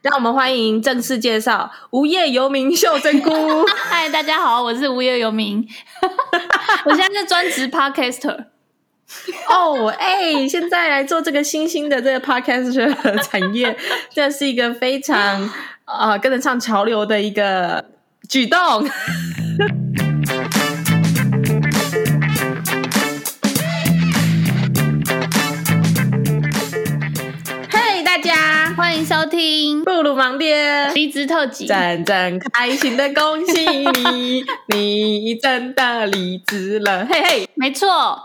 让我们欢迎正式介绍无业游民秀珍菇。嗨，大家好，我是无业游民。我现在是专职 podcaster。哦，哎，现在来做这个新兴的这个 podcaster 产业，这是一个非常啊、呃、跟得上潮流的一个举动。收听布鲁盲爹。离职特辑，真正开心的恭喜你，你真的离职了，嘿嘿，没错，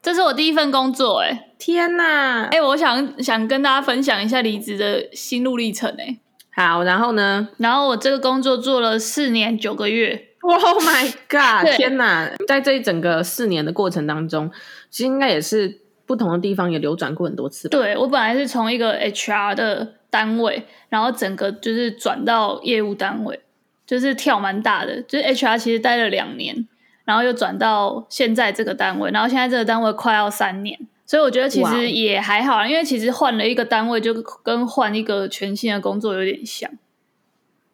这是我第一份工作，哎，天哪，哎，我想想跟大家分享一下离职的心路历程，哎，好，然后呢，然后我这个工作做了四年九个月，Oh my god，天哪，在这一整个四年的过程当中，其实应该也是不同的地方也流转过很多次，对，我本来是从一个 HR 的。单位，然后整个就是转到业务单位，就是跳蛮大的。就是 HR 其实待了两年，然后又转到现在这个单位，然后现在这个单位快要三年，所以我觉得其实也还好，因为其实换了一个单位，就跟换一个全新的工作有点像。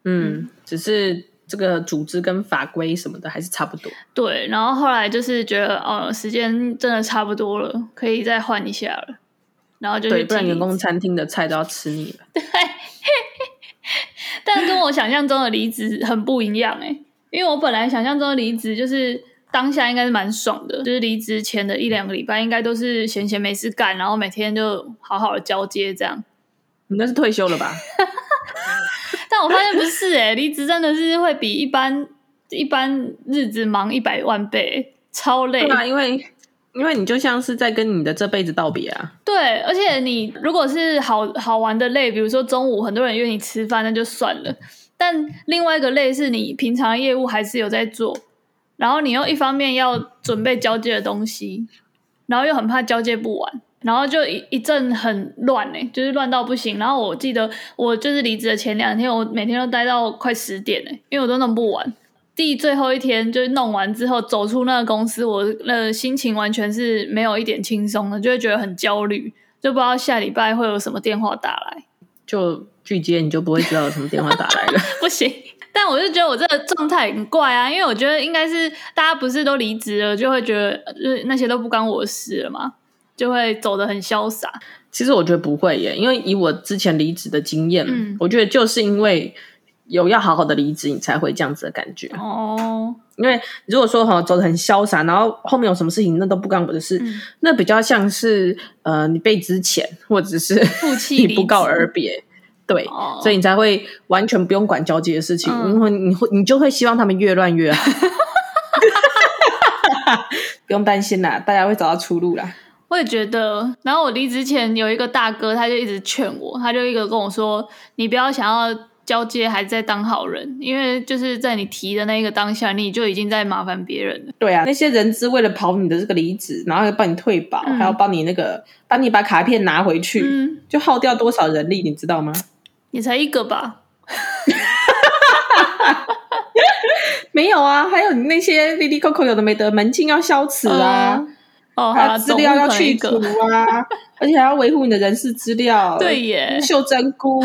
嗯，嗯，只是这个组织跟法规什么的还是差不多。对，然后后来就是觉得，哦，时间真的差不多了，可以再换一下了。然后就对，不然员工餐厅的菜都要吃腻了。对，但跟我想象中的离职很不一样哎，因为我本来想象中的离职就是当下应该是蛮爽的，就是离职前的一两个礼拜应该都是闲闲没事干，然后每天就好好的交接这样。你那是退休了吧？但我发现不是哎，离职真的是会比一般一般日子忙一百万倍，超累。对啊，因为。因为你就像是在跟你的这辈子道别啊！对，而且你如果是好好玩的累，比如说中午很多人约你吃饭，那就算了。但另外一个累是你平常业务还是有在做，然后你又一方面要准备交接的东西，然后又很怕交接不完，然后就一一阵很乱哎，就是乱到不行。然后我记得我就是离职的前两天，我每天都待到快十点哎，因为我都弄不完。第最后一天就是弄完之后走出那个公司，我那心情完全是没有一点轻松的，就会觉得很焦虑，就不知道下礼拜会有什么电话打来。就拒接你就不会知道有什么电话打来了。不行，但我就觉得我这个状态很怪啊，因为我觉得应该是大家不是都离职了，就会觉得就是那些都不关我的事了嘛，就会走得很潇洒。其实我觉得不会耶，因为以我之前离职的经验，嗯，我觉得就是因为。有要好好的离职，你才会这样子的感觉哦。因为如果说哈走得很潇洒，然后后面有什么事情那都不干我的事，嗯、那比较像是呃你被之前，或者是 你不告而别，对，哦、所以你才会完全不用管交接的事情，嗯、因为你会你就会希望他们越乱越好，不用担心啦，大家会找到出路啦。我也觉得，然后我离职前有一个大哥，他就一直劝我，他就一个跟我说，你不要想要。交接还在当好人，因为就是在你提的那个当下，你就已经在麻烦别人了。对啊，那些人资为了跑你的这个离职，然后要帮你退保，嗯、还要帮你那个帮你把卡片拿回去，嗯、就耗掉多少人力，你知道吗？你才一个吧？没有啊，还有你那些哩哩扣扣有的没得门禁要消磁啊，哦，还有资料要去除啊，而且还要维护你的人事资料。对耶，秀珍菇。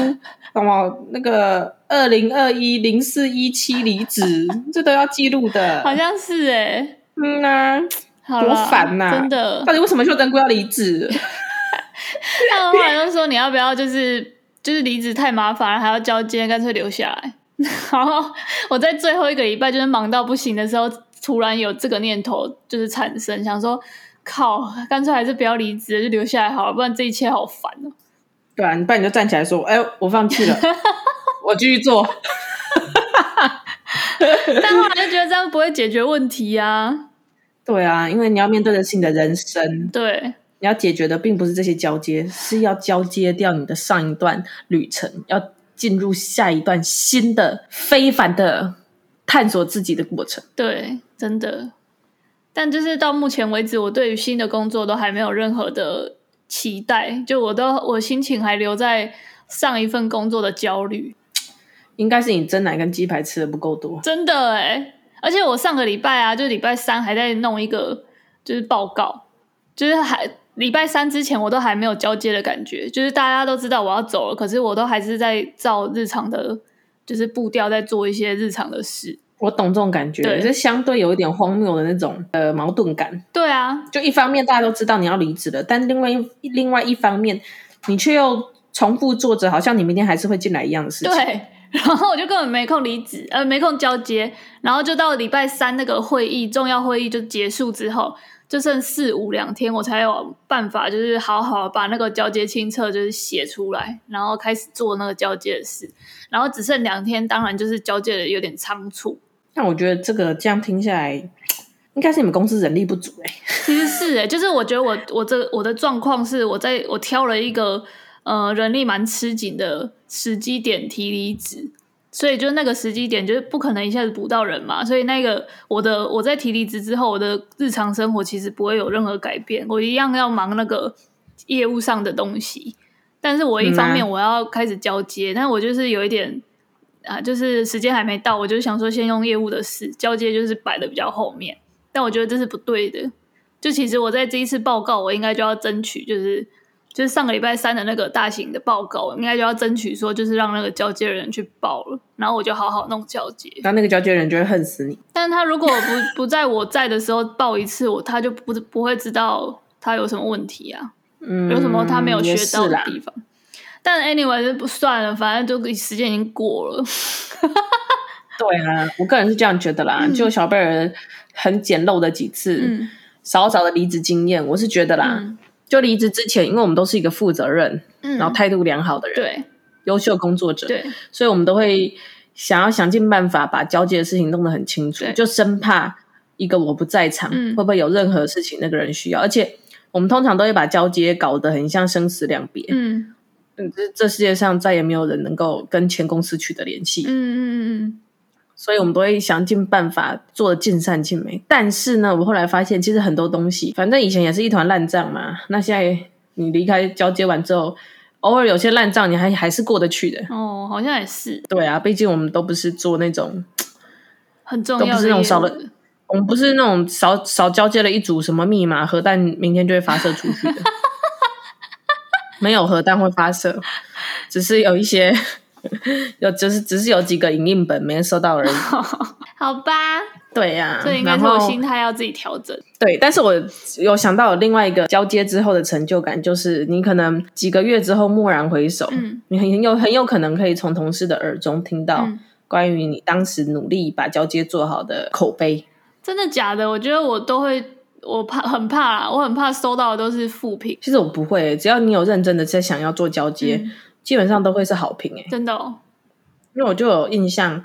什么那个二零二一零四一七离职，这都要记录的，好像是哎、欸，嗯呐、啊，多烦呐、啊，真的，到底为什么秀珍菇要离职？他们后来就说你要不要就是就是离职太麻烦了，还要交接，干脆留下来。然后我在最后一个礼拜就是忙到不行的时候，突然有这个念头就是产生，想说靠，干脆还是不要离职，就留下来好了，不然这一切好烦哦。对啊，你不然你就站起来说：“哎，我放弃了，我继续做。”但后来就觉得这样不会解决问题啊。对啊，因为你要面对的是你的人生。对，你要解决的并不是这些交接，是要交接掉你的上一段旅程，要进入下一段新的非凡的探索自己的过程。对，真的。但就是到目前为止，我对于新的工作都还没有任何的。期待，就我都我心情还留在上一份工作的焦虑，应该是你蒸奶跟鸡排吃的不够多，真的哎！而且我上个礼拜啊，就礼拜三还在弄一个就是报告，就是还礼拜三之前我都还没有交接的感觉，就是大家都知道我要走了，可是我都还是在照日常的，就是步调在做一些日常的事。我懂这种感觉，是相对有一点荒谬的那种呃矛盾感。对啊，就一方面大家都知道你要离职了，但另外一另外一方面，你却又重复做着好像你明天还是会进来一样的事情。对，然后我就根本没空离职，呃，没空交接，然后就到礼拜三那个会议重要会议就结束之后。就剩四五两天，我才有办法，就是好好把那个交接清册就是写出来，然后开始做那个交接的事。然后只剩两天，当然就是交接的有点仓促。但我觉得这个这样听下来，应该是你们公司人力不足哎。其实是哎，就是我觉得我我这我的状况是我在我挑了一个呃人力蛮吃紧的时机点提离职。所以就那个时机点，就是不可能一下子补到人嘛。所以那个我的我在提离职之后，我的日常生活其实不会有任何改变，我一样要忙那个业务上的东西。但是我一方面我要开始交接，嗯啊、但我就是有一点啊，就是时间还没到，我就想说先用业务的事交接，就是摆的比较后面。但我觉得这是不对的。就其实我在这一次报告，我应该就要争取，就是。就是上个礼拜三的那个大型的报告，应该就要争取说，就是让那个交接人去报了，然后我就好好弄交接。那那个交接人就会恨死你。但是他如果不不在我在的时候报一次，我他就不不会知道他有什么问题啊，嗯，有什么他没有学到的地方。但 anyway 就不算了，反正就时间已经过了。对啊，我个人是这样觉得啦。嗯、就小贝儿很简陋的几次，嗯、少少的离职经验，我是觉得啦。嗯。就离职之前，因为我们都是一个负责任，嗯、然后态度良好的人，对，优秀工作者，对，所以我们都会想要想尽办法把交接的事情弄得很清楚，就生怕一个我不在场，嗯、会不会有任何事情那个人需要，而且我们通常都会把交接搞得很像生死两别，嗯嗯，这这世界上再也没有人能够跟前公司取得联系，嗯嗯嗯。所以我们都会想尽办法做的尽善尽美，但是呢，我后来发现，其实很多东西，反正以前也是一团烂账嘛。那现在你离开交接完之后，偶尔有些烂账，你还还是过得去的。哦，好像也是。对啊，毕竟我们都不是做那种 很重要的，都不是那种少了，我们不是那种少少交接了一组什么密码核弹，明天就会发射出去的。没有核弹会发射，只是有一些。有，就是只是有几个影印本没人收到而已。好吧，对呀、啊，所以应该是我心态要自己调整。对，但是我有想到有另外一个交接之后的成就感，就是你可能几个月之后蓦然回首，嗯、你很有很有可能可以从同事的耳中听到关于你当时努力把交接做好的口碑。真的假的？我觉得我都会，我怕 很怕啦，我很怕收到的都是负评。其实我不会，只要你有认真的在想要做交接。嗯。基本上都会是好评诶，真的哦，因为我就有印象，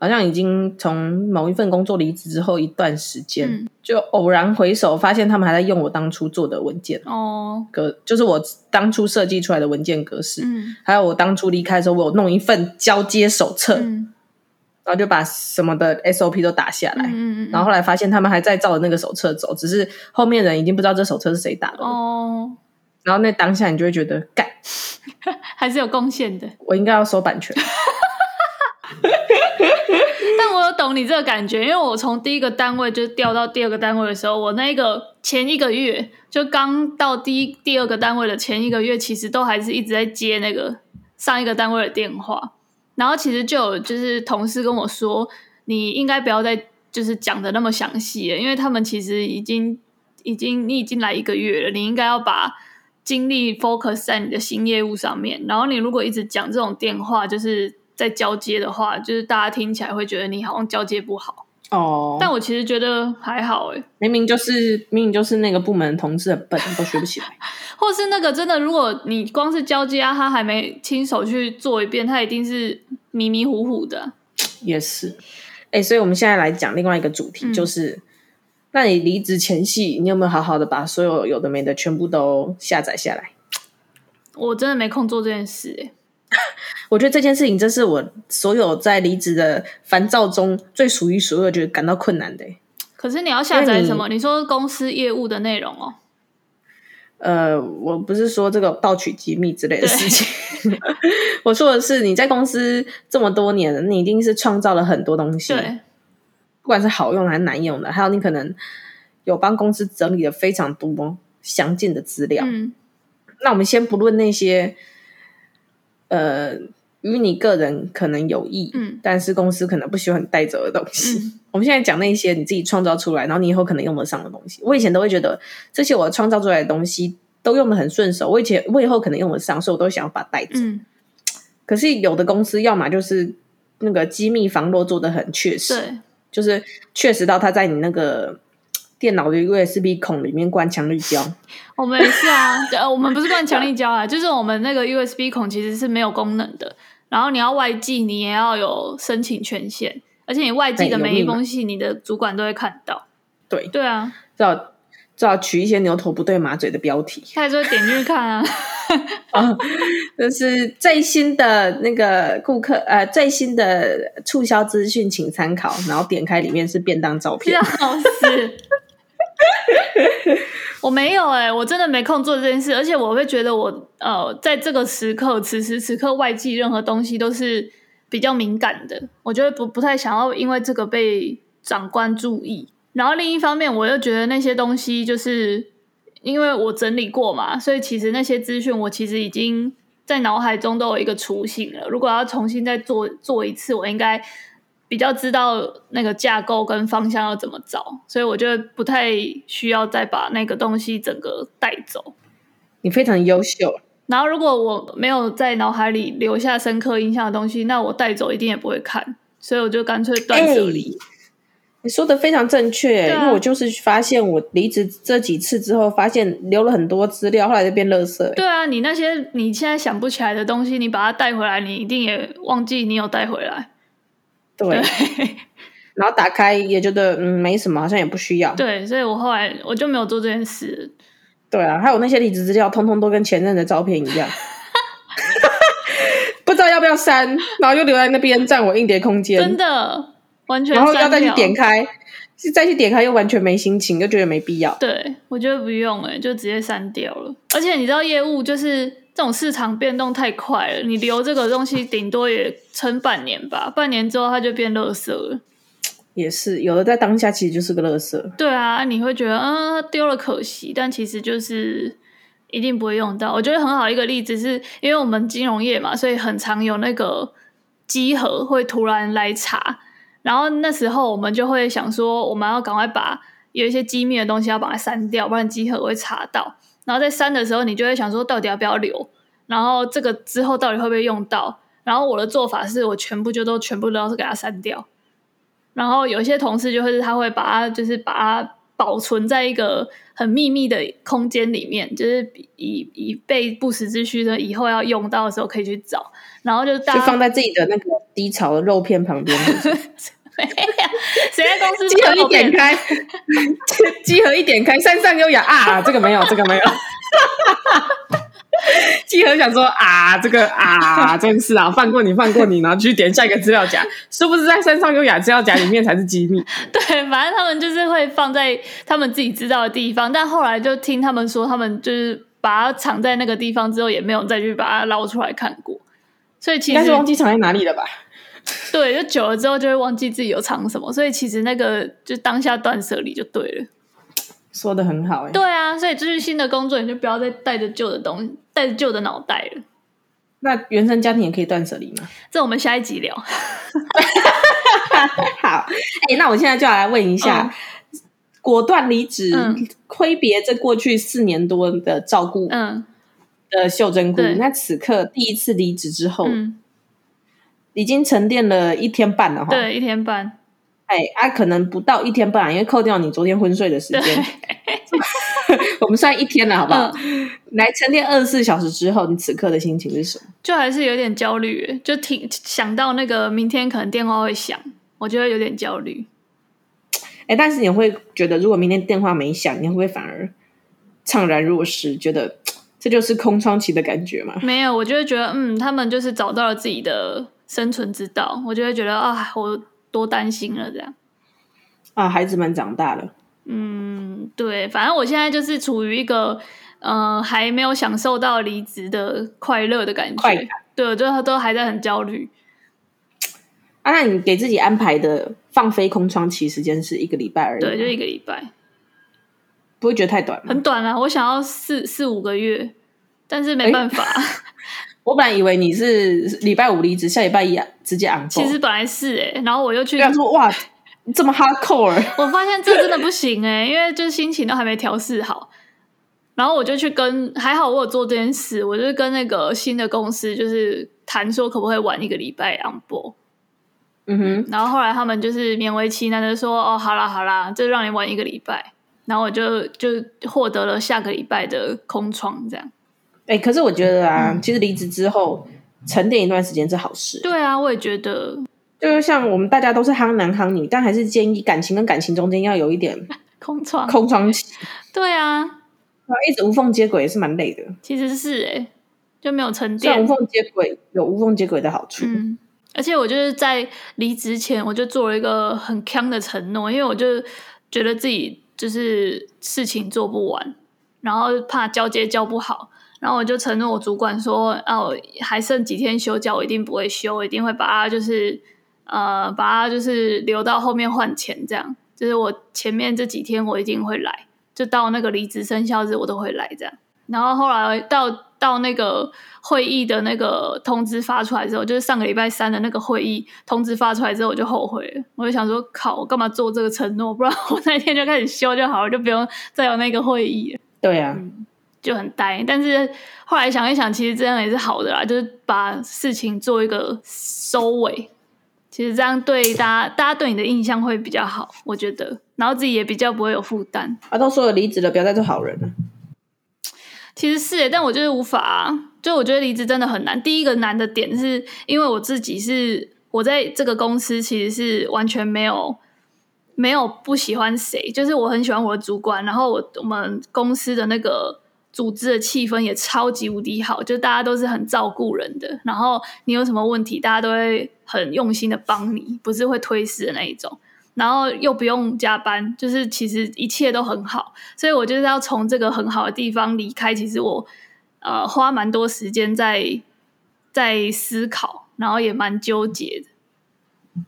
好像已经从某一份工作离职之后一段时间，嗯、就偶然回首发现他们还在用我当初做的文件。哦，格就是我当初设计出来的文件格式，嗯，还有我当初离开的时候，我有弄一份交接手册，嗯、然后就把什么的 SOP 都打下来，嗯嗯嗯，然后后来发现他们还在照着那个手册走，只是后面人已经不知道这手册是谁打的哦。然后那当下你就会觉得，干，还是有贡献的。我应该要收版权。但我有懂你这个感觉，因为我从第一个单位就调到第二个单位的时候，我那个前一个月就刚到第一第二个单位的前一个月，其实都还是一直在接那个上一个单位的电话。然后其实就有就是同事跟我说，你应该不要再就是讲的那么详细了，因为他们其实已经已经你已经来一个月了，你应该要把。精力 focus 在你的新业务上面，然后你如果一直讲这种电话，就是在交接的话，就是大家听起来会觉得你好像交接不好哦。但我其实觉得还好诶，明明就是明明就是那个部门同事很笨，都学不起来，或是那个真的，如果你光是交接啊，他还没亲手去做一遍，他一定是迷迷糊糊的。也是，哎、欸，所以我们现在来讲另外一个主题，就是。嗯那你离职前夕，你有没有好好的把所有有的没的全部都下载下来？我真的没空做这件事诶。我觉得这件事情真是我所有在离职的烦躁中最数一数二觉得感到困难的。可是你要下载什么？你，你说公司业务的内容哦？呃，我不是说这个盗取机密之类的事情，我说的是你在公司这么多年，你一定是创造了很多东西。对。不管是好用的还是难用的，还有你可能有帮公司整理了非常多详尽的资料。嗯，那我们先不论那些，呃，与你个人可能有益，嗯，但是公司可能不喜欢你带走的东西。嗯，我们现在讲那些你自己创造出来，然后你以后可能用得上的东西。我以前都会觉得这些我创造出来的东西都用的很顺手，我以前我以后可能用得上，所以我都想要把它带走。嗯，可是有的公司要么就是那个机密防漏做的很确实，对，就是确实到他在你那个。电脑的 USB 孔里面灌强力胶，我们也是啊，呃，我们不是灌强力胶啊，就是我们那个 USB 孔其实是没有功能的，然后你要外寄，你也要有申请权限，而且你外寄的每一封信，你的主管都会看到。对对啊，最好最好取一些牛头不对马嘴的标题，他还是会点进去看啊。啊，就是最新的那个顾客，呃，最新的促销资讯，请参考。然后点开里面是便当照片，笑死。我没有哎、我真的没空做这件事，而且我会觉得我呃，在这个时刻，此时此刻外寄任何东西都是比较敏感的，我觉得不不太想要因为这个被长官注意。然后另一方面，我又觉得那些东西就是因为我整理过嘛，所以其实那些资讯我其实已经在脑海中都有一个雏形了。如果要重新再做做一次，我应该。比较知道那个架构跟方向要怎么找，所以我觉得不太需要再把那个东西整个带走。你非常优秀。然后如果我没有在脑海里留下深刻印象的东西，那我带走一定也不会看，所以我就干脆断舍离。欸，你说的非常正确，啊，因为我就是发现我离职这几次之后，发现留了很多资料，后来就变垃圾。对啊，你那些你现在想不起来的东西，你把它带回来，你一定也忘记你有带回来。对，然后打开也觉得嗯没什么，好像也不需要。对，所以我后来我就没有做这件事。对啊，还有那些离职资料，通通都跟前任的照片一样，不知道要不要删，然后又留在那边占我硬碟空间，真的完全。然后要再去点开，再去点开又完全没心情，又觉得没必要。对，我觉得不用哎、欸，就直接删掉了。而且你知道业务就是。这种市场变动太快了，你留这个东西顶多也撑半年吧，半年之后它就变垃圾了。也是，有的在当下其实就是个垃圾。对啊，你会觉得嗯丢了可惜，但其实就是一定不会用到。我觉得很好一个例子是因为我们金融业嘛，所以很常有那个稽核会突然来查，然后那时候我们就会想说，我们要赶快把有一些机密的东西要把它删掉，不然稽核会查到。然后在删的时候，你就会想说，到底要不要留？然后这个之后到底会不会用到？然后我的做法是我全部就都全部都是给它删掉。然后有些同事就会是他会把它就是把它保存在一个很秘密的空间里面，就是以以备不时之需的，以后要用到的时候可以去找。然后就大家就放在自己的那个低潮的肉片旁边。没有，谁在公司？集合一点开，集合一点开，山上优雅啊！这个没有，这个没有。集合想说啊，这个啊，真是啊，放过你，放过你，然后去点下一个资料夹，是不是在山上优雅资料夹里面才是机密？对，反正他们就是会放在他们自己知道的地方，但后来就听他们说，他们就是把它藏在那个地方之后，也没有再去把它捞出来看过，所以其实应该是忘记藏在哪里了吧？对，就久了之后就会忘记自己有藏什么，所以其实那个就当下断舍离就对了。说的很好，欸，对啊，所以这是新的工作，你就不要再带着旧的东西，带着旧的脑袋了。那原生家庭也可以断舍离吗？这我们下一集聊。好，哎，欸，那我现在就要来问一下，嗯，果断离职，嗯，挥别这过去四年多的照顾，嗯，的秀珍姑，那此刻第一次离职之后。嗯已经沉淀了一天半了哈，对，一天半。哎，啊，可能不到一天半，因为扣掉你昨天昏睡的时间，我们算一天了，好不好？嗯、来沉淀二十四小时之后，你此刻的心情是什么？就还是有点焦虑，就挺想到那个明天可能电话会响，我觉得有点焦虑。哎，但是你会觉得，如果明天电话没响，你会不会反而怅然若失？觉得这就是空窗期的感觉吗？没有，我就会觉得，嗯，他们就是找到了自己的。生存之道，我就会觉得啊，我多担心了这样。啊，孩子们长大了。嗯，对，反正我现在就是处于一个，嗯、呃，还没有享受到离职的快乐的感觉。对，就都还在很焦虑。啊，那你给自己安排的放飞空窗期时间是一个礼拜而已。对，就一个礼拜。不会觉得太短吗？很短啊，我想要四四五个月，但是没办法。欸、我本来以为你是礼拜五离职，下礼拜一直接 on。其实本来是哎、欸，然后我又去说哇，这么 hardcore，我发现这真的不行哎、欸，因为就是心情都还没调试好。然后我就去跟，还好我有做这件事，我就跟那个新的公司就是谈说可不可以晚一个礼拜 on board。嗯哼，然后后来他们就是勉为其难的说，哦，好啦好啦，就让你晚一个礼拜。然后我就就获得了下个礼拜的空窗，这样。哎，可是我觉得啊，嗯、其实离职之后沉淀一段时间是好事。对啊，我也觉得。就是像我们大家都是夯男夯女，但还是建议感情跟感情中间要有一点 空窗空窗期。对啊。一直无缝接轨也是蛮累的，其实是哎、欸，就没有沉淀。像无缝接轨有无缝接轨的好处，嗯，而且我就是在离职前，我就做了一个很坑的承诺，因为我就觉得自己就是事情做不完，然后怕交接交不好，然后我就承诺我主管说，哦，还剩几天休假，我一定不会休，我一定会把它就是呃，把它就是留到后面换钱，这样，就是我前面这几天我一定会来。就到那个离职生效日，我都会来这样。然后后来到到那个会议的那个通知发出来之后，就是上个礼拜三的那个会议通知发出来之后，我就后悔了。我就想说，靠，我干嘛做这个承诺？不然我那天就开始休就好了，就不用再有那个会议了。对啊，嗯，就很呆。但是后来想一想，其实这样也是好的啦，就是把事情做一个收尾。其实这样对大家，大家对你的印象会比较好，我觉得，然后自己也比较不会有负担。啊，都说了离职了，不要再做好人了。其实是，但我就是无法啊。就我觉得离职真的很难。第一个难的点是因为我自己是我在这个公司，其实是完全没有没有不喜欢谁，就是我很喜欢我的主管，然后我我们公司的那个。组织的气氛也超级无敌好，就大家都是很照顾人的，然后你有什么问题，大家都会很用心的帮你，不是会推辞的那一种，然后又不用加班，就是其实一切都很好，所以我就是要从这个很好的地方离开。其实我呃花蛮多时间在在思考，然后也蛮纠结的。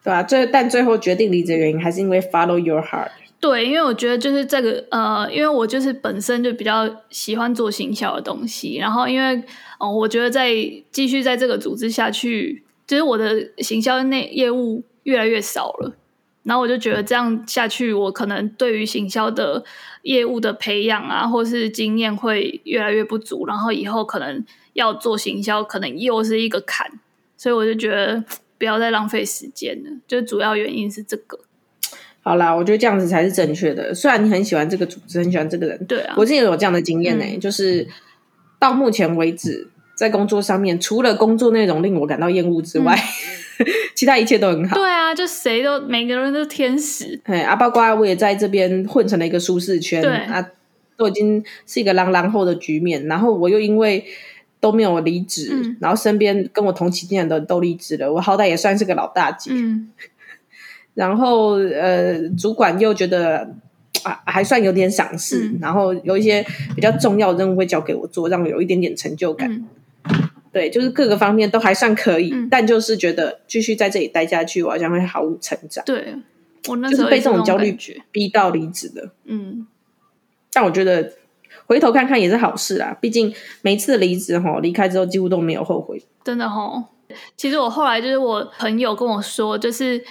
对啊，最但最后决定离职的原因还是因为 follow your heart。对，因为我觉得就是这个呃，因为我就是本身就比较喜欢做行销的东西，然后因为哦、我觉得在继续在这个组织下去，就是我的行销内业务越来越少了，然后我就觉得这样下去，我可能对于行销的业务的培养啊，或是经验会越来越不足，然后以后可能要做行销，可能又是一个坎，所以我就觉得不要再浪费时间了，就主要原因是这个。好啦，我觉得这样子才是正确的。虽然你很喜欢这个组织，很喜欢这个人，对啊，我之前有这样的经验呢、欸嗯，就是到目前为止，在工作上面，除了工作内容令我感到厌恶之外，嗯、其他一切都很好。对啊，就谁都每个人都是天使。哎，啊，包括我也在这边混成了一个舒适圈，对啊，都已经是一个朗朗后的局面。然后我又因为都没有离职、嗯，然后身边跟我同期进来的都离职了，我好歹也算是个老大姐。嗯 然后，呃，主管又觉得啊，还算有点赏识、嗯，然后有一些比较重要的任务会交给我做，让我有一点点成就感。嗯、对，就是各个方面都还算可以、嗯，但就是觉得继续在这里待下去，我好像会毫无成长。对，我那时候就是被这种焦虑逼到离职的。嗯，但我觉得回头看看也是好事啊，毕竟每次离职哈，离开之后几乎都没有后悔。真的哈，其实我后来就是我朋友跟我说，就是。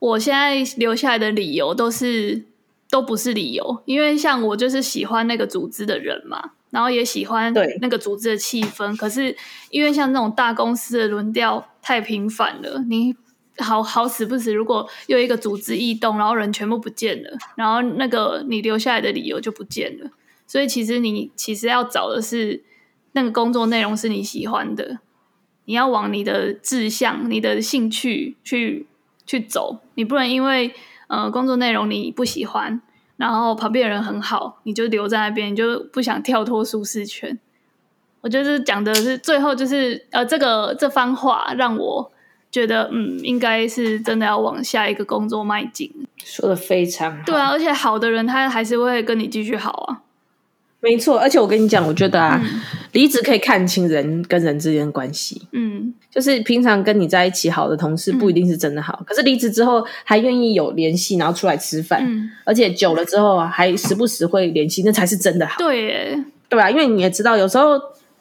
我现在留下来的理由都是都不是理由，因为像我就是喜欢那个组织的人嘛，然后也喜欢那个组织的气氛。可是因为像那种大公司的轮调太频繁了，你好好死不死，如果又一个组织异动，然后人全部不见了，然后那个你留下来的理由就不见了。所以其实你其实要找的是那个工作内容是你喜欢的，你要往你的志向、你的兴趣去。去走，你不能因为呃工作内容你不喜欢，然后旁边的人很好，你就留在那边，你就不想跳脱舒适圈。我觉得讲的是最后就是呃这个这番话让我觉得嗯应该是真的要往下一个工作迈进。说的非常好。对啊，而且好的人他还是会跟你继续好啊。没错，而且我跟你讲，我觉得啊，离职可以看清人跟人之间的关系。嗯，就是平常跟你在一起好的同事不一定是真的好，嗯、可是离职之后还愿意有联系，然后出来吃饭，嗯、而且久了之后还时不时会联系，那才是真的好。对耶，对吧？因为你也知道，有时候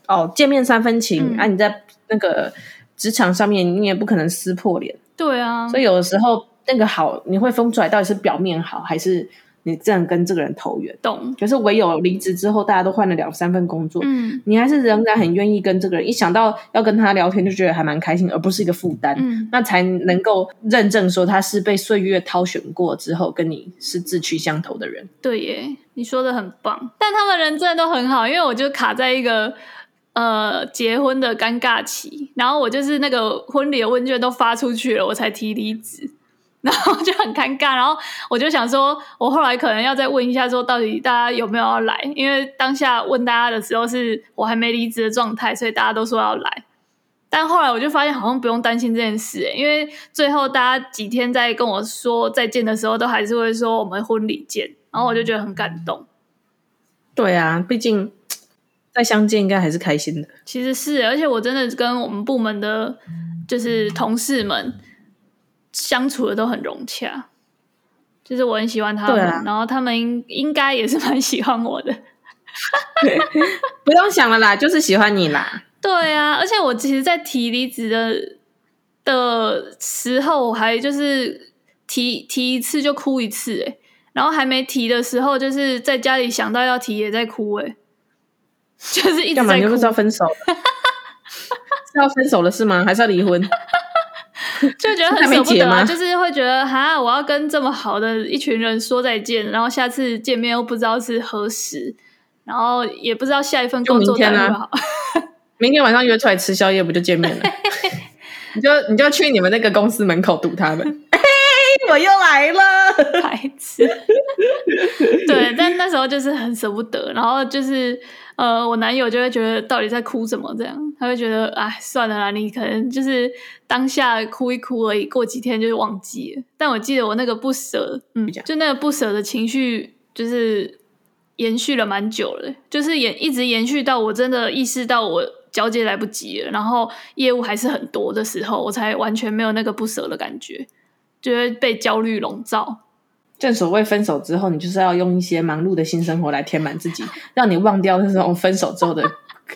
哦见面三分情，嗯、啊你在那个职场上面你也不可能撕破脸。对啊，所以有的时候那个好你会分出来到底是表面好还是。你这样跟这个人投缘，懂？可是唯有离职之后，大家都换了两三份工作，嗯，你还是仍然很愿意跟这个人，一想到要跟他聊天，就觉得还蛮开心，而不是一个负担，嗯，那才能够认证说他是被岁月挑选过之后，跟你是志趣相投的人。对耶，你说的很棒，但他们人真的都很好，因为我就卡在一个呃结婚的尴尬期，然后我就是那个婚礼的问卷都发出去了，我才提离职。然后就很尴尬，然后我就想说，我后来可能要再问一下，说到底大家有没有要来？因为当下问大家的时候，是我还没离职的状态，所以大家都说要来。但后来我就发现，好像不用担心这件事，因为最后大家几天在跟我说再见的时候，都还是会说我们婚礼见，然后我就觉得很感动。对啊，毕竟 再相见应该还是开心的。其实是，而且我真的跟我们部门的，就是同事们。相处的都很融洽，就是我很喜欢他们，啊、然后他们应应该也是蛮喜欢我的。不用想了啦，就是喜欢你啦。对啊，而且我其实，在提离职的的时候，我还就是提提一次就哭一次，哎，然后还没提的时候，就是在家里想到要提也在哭，哎，就是一直在哭。干嘛？你不是要分手？是要分手了是吗？还是要离婚？就觉得很舍不得啊，就是会觉得哈，我要跟这么好的一群人说再见，然后下次见面又不知道是何时，然后也不知道下一份工作怎么好。明天晚上约出来吃宵夜不就见面了？你就你就去你们那个公司门口堵他们。嘿，我又来了，孩子。对，但那时候就是很舍不得，然后就是。呃，我男友就会觉得到底在哭什么？这样他会觉得，哎，算了啦，你可能就是当下哭一哭而已，过几天就忘记了。但我记得我那个不舍，嗯，就那个不舍的情绪，就是延续了蛮久了，就是延一直延续到我真的意识到我交接来不及了，然后业务还是很多的时候，我才完全没有那个不舍的感觉，就会被焦虑笼罩。正所谓分手之后，你就是要用一些忙碌的新生活来填满自己，让你忘掉那种分手之后的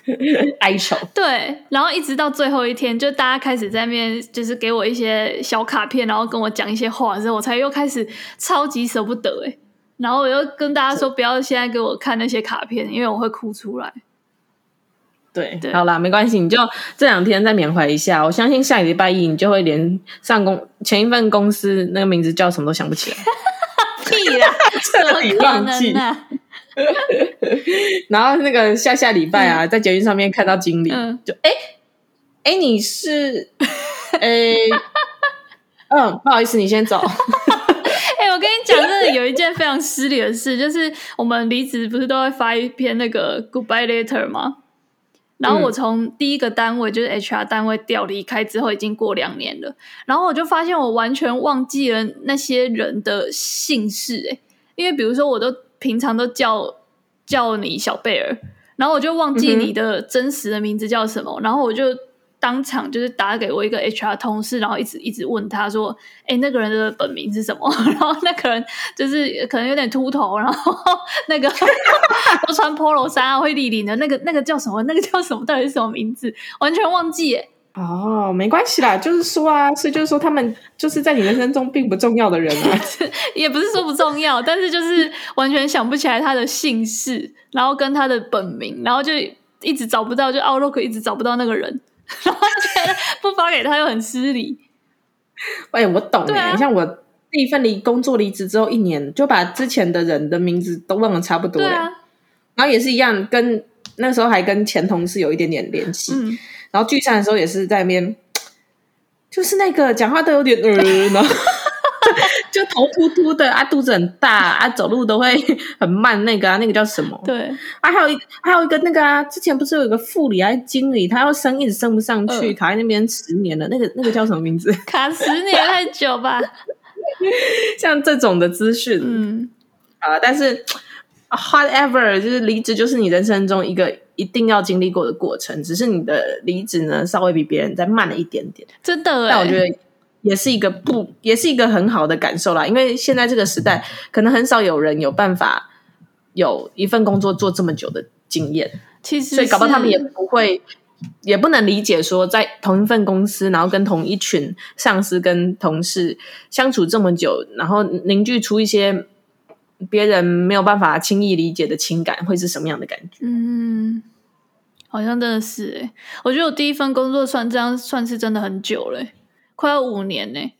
哀愁。对，然后一直到最后一天，就大家开始在那边，就是给我一些小卡片，然后跟我讲一些话的时候，我才又开始超级舍不得哎。然后我又跟大家说，不要现在给我看那些卡片，因为我会哭出来。对，对好啦，没关系，你就这两天再缅怀一下。我相信下个礼拜一，你就会连上公前一份公司那个名字叫什么都想不起来。屁啦，彻底忘记。然后那个下下礼拜啊，嗯、在捷运上面看到经理，嗯、就哎哎，你是哎，嗯，不好意思，你先走。哎，我跟你讲，真的有一件非常失礼的事，就是我们离职不是都会发一篇那个 goodbye letter 吗？然后我从第一个单位，就是 HR 单位调离开之后，已经过两年了。然后我就发现我完全忘记了那些人的姓氏，诶，因为比如说我都平常都叫叫你小贝尔，然后我就忘记你的真实的名字叫什么，然后我就。当场就是打给我一个 HR 同事，然后一直一直问他说：“哎，那个人的本名是什么？” 然后那个人就是可能有点秃头，然后那个 都穿 Polo 衫啊，会立领的那个那个叫什么？那个叫什么？到底是什么名字？完全忘记耶。哦，没关系啦，就是说啊，所以就是说他们就是在你人生中并不重要的人啊，也不是说不重要，但是就是完全想不起来他的姓氏，然后跟他的本名，然后就一直找不到，就 Outlook 一直找不到那个人。然后觉得不发给他又很失礼。哎，我懂哎，啊、像我第一份离工作离职之后一年，就把之前的人的名字都忘了差不多了。啊、然后也是一样，跟那时候还跟前同事有一点点联系。嗯、然后聚餐的时候也是在那边，就是那个讲话都有点呃，然后。就头秃秃的啊，肚子很大啊，走路都会 很慢。那个啊，那个叫什么？对啊，还有一还有一个那个啊，之前不是有一个副理还是经理，他要升一直升不上去，呃、卡在那边十年了。那个那个叫什么名字？卡十年太久吧？像这种的资讯，嗯啊，但是 however，就是离职就是你人生中一个一定要经历过的过程，只是你的离职呢稍微比别人再慢了一点点。真的，但我觉得也是一个不，也是一个很好的感受啦。因为现在这个时代，可能很少有人有办法有一份工作做这么久的经验。其实，所以搞不好他们也不会，也不能理解说，在同一份公司，然后跟同一群上司跟同事相处这么久，然后凝聚出一些。别人没有办法轻易理解的情感会是什么样的感觉？嗯，好像真的是哎，我觉得我第一份工作算这样算是真的很久了，快要五年呢。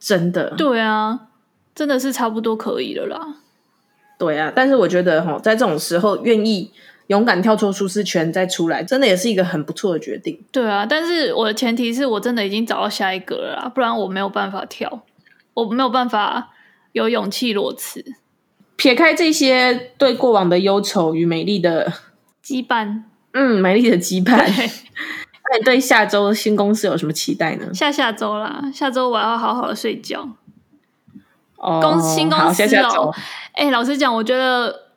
真的？对啊，真的是差不多可以了啦。对啊，但是我觉得哈，在这种时候愿意勇敢跳出舒适圈再出来，真的也是一个很不错的决定。对啊，但是我的前提是我真的已经找到下一个了啦，不然我没有办法跳，我没有办法。有勇气裸辞，撇开这些对过往的忧愁与美丽的羁绊，嗯，美丽的羁绊。那你对下周新公司有什么期待呢？下下周啦，下周我要好好的睡觉。哦，公新公司哦，哎、欸，老实讲，我觉得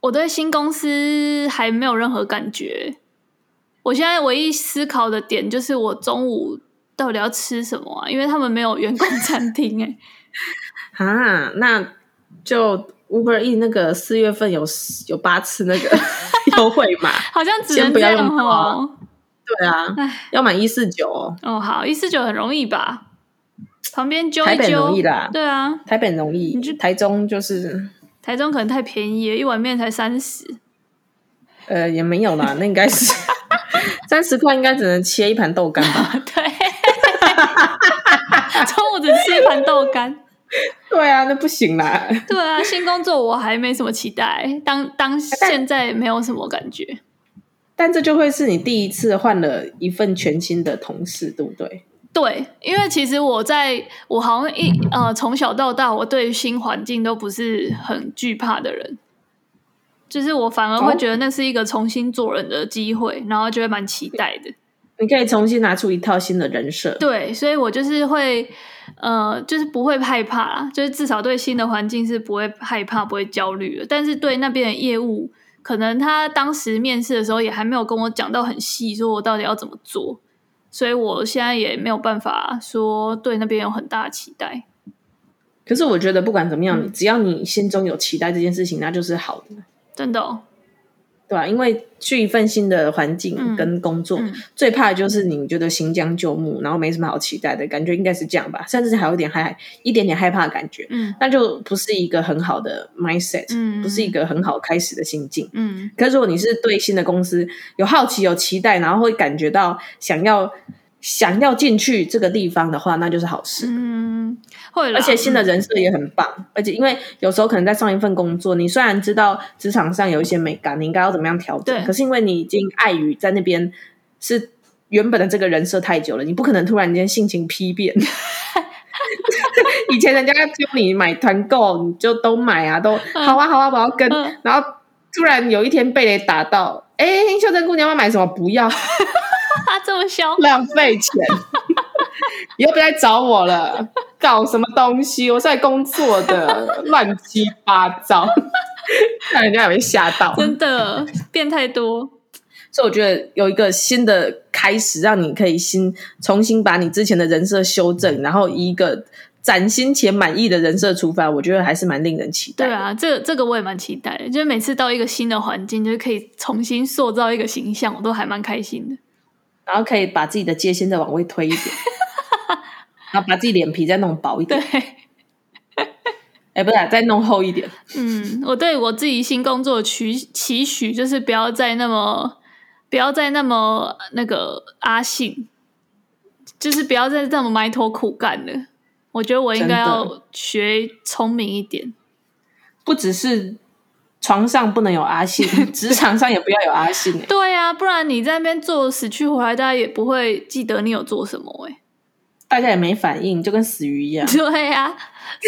我对新公司还没有任何感觉。我现在唯一思考的点就是，我中午到底要吃什么啊？因为他们没有员工餐厅，哎。啊，那就 Uber E 那个四月份有有八次那个 优惠嘛，好像只能这样哦。对啊，要买一四九哦。哦，好，一四九很容易吧？旁边揪一揪，台北容易啦。对啊，台北容易，你去台中就是台中可能太便宜了，一碗面才三十。呃，也没有啦，那应该是 三十块，应该只能切一盘豆干吧？对，中午只吃一盘豆干。对啊，那不行啦。对啊，新工作我还没什么期待，当当现在没有什么感觉。但，这就会是你第一次换了一份全新的同事，对不对？对，因为其实我在我好像一呃从小到大，我对新环境都不是很惧怕的人，就是我反而会觉得那是一个重新做人的机会，然后就会蛮期待的。你可以重新拿出一套新的人设。对，所以我就是会。呃，就是不会害怕啦，就是至少对新的环境是不会害怕、不会焦虑的。但是对那边的业务，可能他当时面试的时候也还没有跟我讲到很细，说我到底要怎么做，所以我现在也没有办法说对那边有很大的期待。可是我觉得不管怎么样，嗯，只要你心中有期待这件事情，那就是好的，真的哦。对啊，因为去一份新的环境跟工作，嗯嗯、最怕的就是你觉得行将就木，然后没什么好期待的感觉，应该是这样吧？甚至还有点害，一点点害怕的感觉，嗯，那就不是一个很好的 mindset，嗯，不是一个很好开始的心境，嗯。可是如果你是对新的公司有好奇、有期待，然后会感觉到想要。想要进去这个地方的话，那就是好事。嗯，会，而且新的人设也很棒。嗯、而且，因为有时候可能在上一份工作，你虽然知道职场上有一些美感，你应该要怎么样调整，可是因为你已经碍于在那边是原本的这个人设太久了，你不可能突然间性情丕变。以前人家叫你买团购，你就都买啊，都好啊好啊，我要跟。嗯、然后突然有一天被雷打到，哎，秀珍姑娘要买什么？不要。他这么凶，浪费钱，以后不要来找我了。搞什么东西？我是来工作的，乱七八糟，让人家也会吓到。真的变太多，所以我觉得有一个新的开始，让你可以新重新把你之前的人设修正，然后以一个崭新且满意的人设出发，我觉得还是蛮令人期待。对啊，这个这个我也蛮期待的，就是每次到一个新的环境，就是可以重新塑造一个形象，我都还蛮开心的。然后可以把自己的界限再往外推一点，然后把自己脸皮再弄薄一点。对，哎，不是，再弄厚一点。嗯，我对我自己新工作的期期许就是不要再那么，不要再那么那个阿信，就是不要再这么埋头苦干了。我觉得我应该要学聪明一点，不只是。床上不能有阿信，职场上也不要有阿信、欸。对呀、啊，不然你在那边做死去活来，大家也不会记得你有做什么、欸。大家也没反应，就跟死鱼一样。对呀、啊，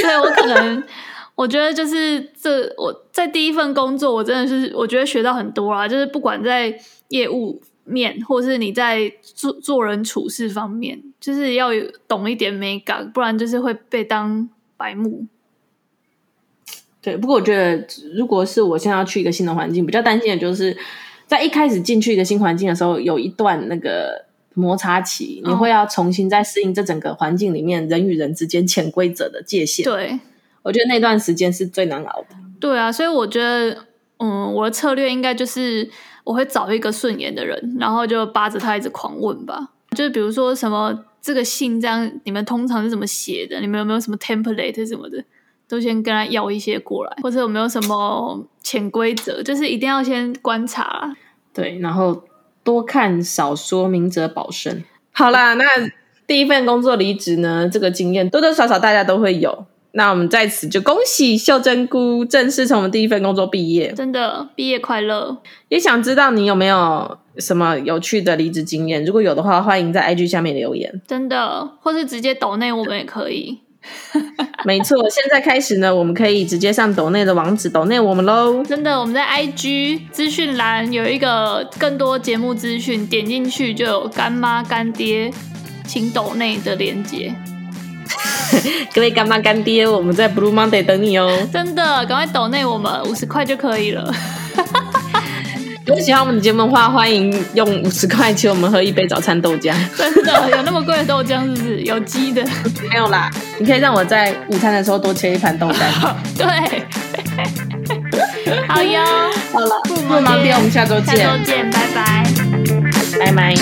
所以我可能我觉得就是这我在第一份工作，我真的是我觉得学到很多啊。就是不管在业务面，或是你在做做人处事方面，就是要有懂一点美感，不然就是会被当白目。对，不过我觉得，如果是我现在要去一个新的环境，比较担心的就是在一开始进去一个新环境的时候，有一段那个摩擦期，你会要重新再适应这整个环境里面人与人之间潜规则的界限。对，我觉得那段时间是最难熬的。对啊，所以我觉得，嗯，我的策略应该就是我会找一个顺眼的人，然后就扒着他一直狂问吧。就是比如说什么这个信这样，你们通常是怎么写的？你们有没有什么 template 什么的？都先跟他要一些过来，或者有没有什么潜规则？就是一定要先观察，对，然后多看少说，明哲保身。好啦，那第一份工作离职呢，这个经验多多少少大家都会有。那我们在此就恭喜秀珍菇正式从我们第一份工作毕业，真的毕业快乐。也想知道你有没有什么有趣的离职经验？如果有的话，欢迎在 IG 下面留言。真的，或是直接抖内我们也可以。没错，现在开始呢，我们可以直接上抖内的网址抖内我们喽。真的，我们在 IG 资讯栏有一个更多节目资讯，点进去就有干妈干爹请抖内的连接。各位干妈干爹，我们在 Blue Monday 等你哦。真的，赶快抖内我们五十块就可以了。如果喜欢我们的节目的话，欢迎用五十块请我们喝一杯早餐豆浆。真的有那么贵的豆浆是不是？有机的？没有啦，你可以让我在午餐的时候多切一盘豆浆。对，好哟。好了，不忙别，我们下周见。下周见，拜拜。拜拜